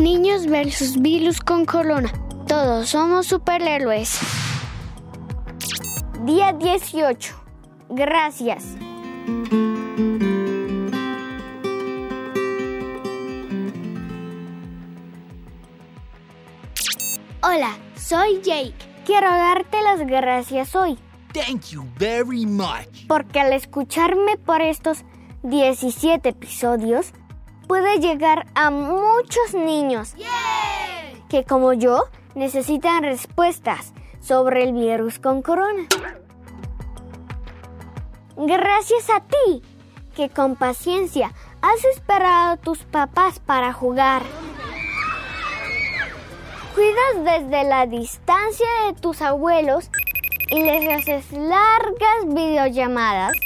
Niños versus virus con corona. Todos somos superhéroes. Día 18. Gracias. Hola, soy Jake. Quiero darte las gracias hoy. Thank you very much. Porque al escucharme por estos 17 episodios, puede llegar a muchos niños que como yo necesitan respuestas sobre el virus con corona. Gracias a ti, que con paciencia has esperado a tus papás para jugar. Cuidas desde la distancia de tus abuelos y les haces largas videollamadas.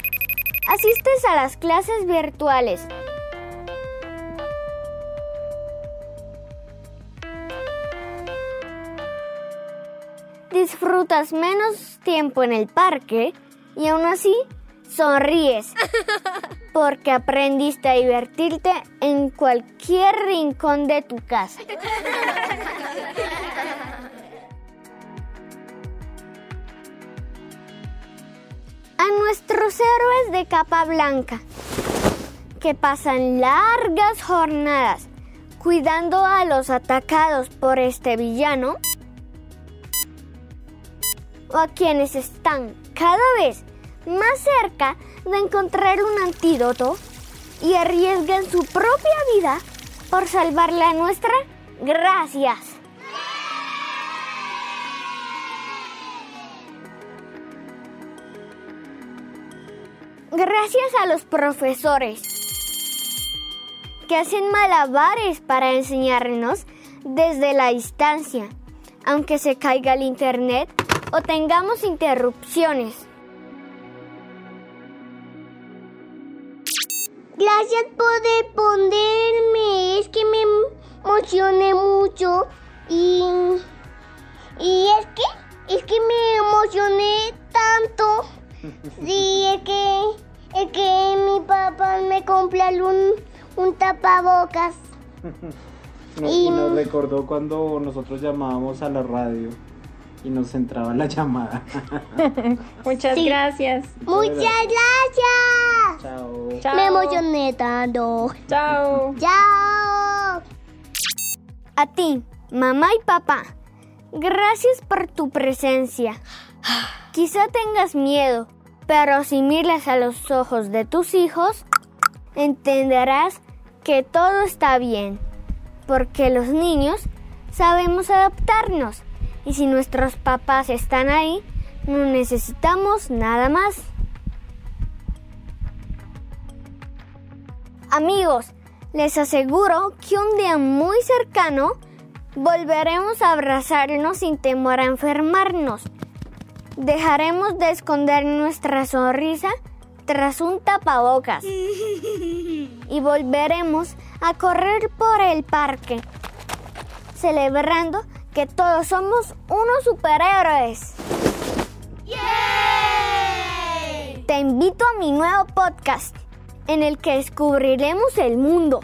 Asistes a las clases virtuales. Disfrutas menos tiempo en el parque y aún así sonríes porque aprendiste a divertirte en cualquier rincón de tu casa. A nuestros héroes de capa blanca, que pasan largas jornadas cuidando a los atacados por este villano, o a quienes están cada vez más cerca de encontrar un antídoto y arriesgan su propia vida por salvar la nuestra, gracias. Gracias a los profesores que hacen malabares para enseñarnos desde la distancia, aunque se caiga el internet o tengamos interrupciones. Gracias por responderme. Es que me emocioné mucho y y es que es que me emocioné tanto. Sí, es que es que mi papá me compró un un tapabocas. y nos recordó cuando nosotros llamábamos a la radio y nos entraba la llamada. Muchas gracias. Muchas gracias. Chao. Chao. Me emocioné tanto. Chao. Chao. A ti, mamá y papá, gracias por tu presencia. Quizá tengas miedo, pero si miras a los ojos de tus hijos, entenderás que todo está bien, porque los niños sabemos adaptarnos y si nuestros papás están ahí, no necesitamos nada más. Amigos, les aseguro que un día muy cercano volveremos a abrazarnos sin temor a enfermarnos. Dejaremos de esconder nuestra sonrisa tras un tapabocas y volveremos a correr por el parque, celebrando que todos somos unos superhéroes. Te invito a mi nuevo podcast en el que descubriremos el mundo.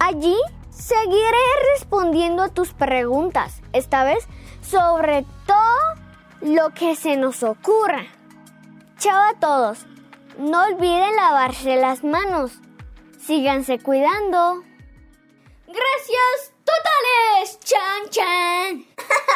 Allí seguiré respondiendo a tus preguntas, esta vez sobre todo lo que se nos ocurra. Chao a todos. No olviden lavarse las manos. Síganse cuidando. Gracias. totales! ¡Chan, chan!